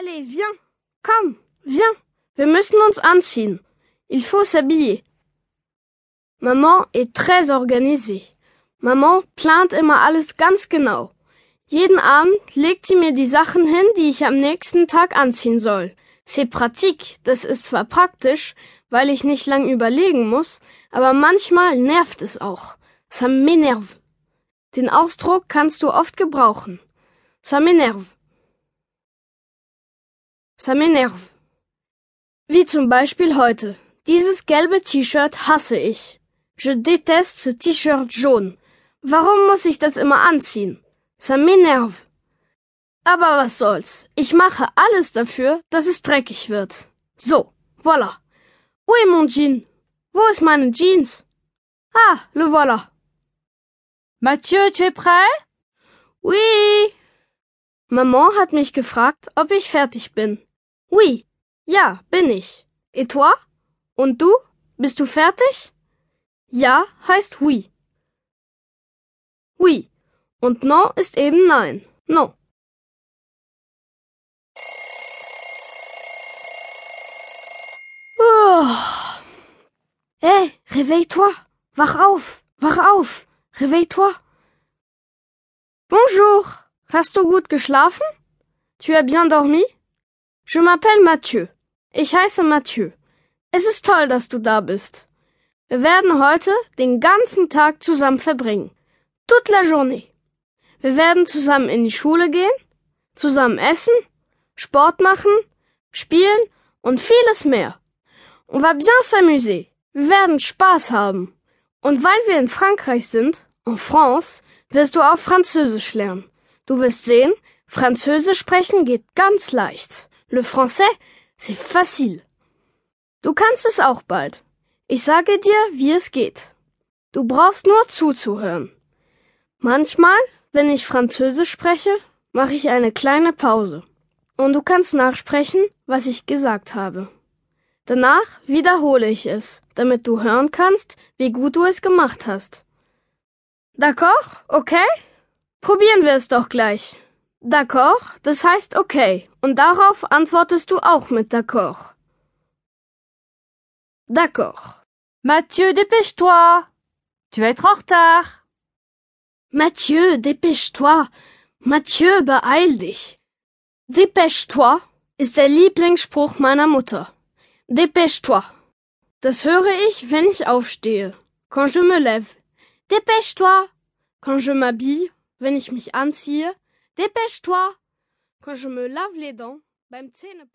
Allez, viens. Komm, viens. Wir müssen uns anziehen. Il faut s'habiller. Maman est très organisée. Maman plant immer alles ganz genau. Jeden Abend legt sie mir die Sachen hin, die ich am nächsten Tag anziehen soll. C'est pratique, das ist zwar praktisch, weil ich nicht lang überlegen muss, aber manchmal nervt es auch. Ça m'énerve. Den Ausdruck kannst du oft gebrauchen. Ça m'énerve. Ça m'énerve. Wie zum Beispiel heute. Dieses gelbe T-Shirt hasse ich. Je déteste ce T-Shirt jaune. Warum muss ich das immer anziehen? Ça m'énerve. Aber was soll's? Ich mache alles dafür, dass es dreckig wird. So, voilà. Où est mon jean? Wo ist meine Jeans? Ah, le voilà. Mathieu, tu es prêt? Oui. Maman hat mich gefragt, ob ich fertig bin. Oui. Ja, bin ich. Et toi? Und du? Bist du fertig? Ja heißt oui. Oui. Und non ist eben nein. Non. Oh. Hey, réveille-toi. Wach auf. Wach auf. Réveille-toi. Bonjour. Hast du gut geschlafen? Tu as bien dormi? Je m'appelle Mathieu. Ich heiße Mathieu. Es ist toll, dass du da bist. Wir werden heute den ganzen Tag zusammen verbringen. Toute la journée. Wir werden zusammen in die Schule gehen, zusammen essen, Sport machen, spielen und vieles mehr. On va bien s'amuser. Wir werden Spaß haben. Und weil wir in Frankreich sind, en France, wirst du auch Französisch lernen. Du wirst sehen, Französisch sprechen geht ganz leicht. Le français, c'est facile. Du kannst es auch bald. Ich sage dir, wie es geht. Du brauchst nur zuzuhören. Manchmal, wenn ich Französisch spreche, mache ich eine kleine Pause. Und du kannst nachsprechen, was ich gesagt habe. Danach wiederhole ich es, damit du hören kannst, wie gut du es gemacht hast. D'accord? Okay? Probieren wir es doch gleich. D'accord, das heißt okay, und darauf antwortest du auch mit d'accord. D'accord. Mathieu, dépêche-toi. Tu vas être en retard. Mathieu, dépêche-toi. Mathieu, beeil dich. Dépêche-toi ist der Lieblingsspruch meiner Mutter. Dépêche-toi. Das höre ich, wenn ich aufstehe. Quand je me lève. Dépêche-toi. Quand je m'habille, wenn ich mich anziehe. Dépêche-toi. Quand je me lave les dents Zähneputzen.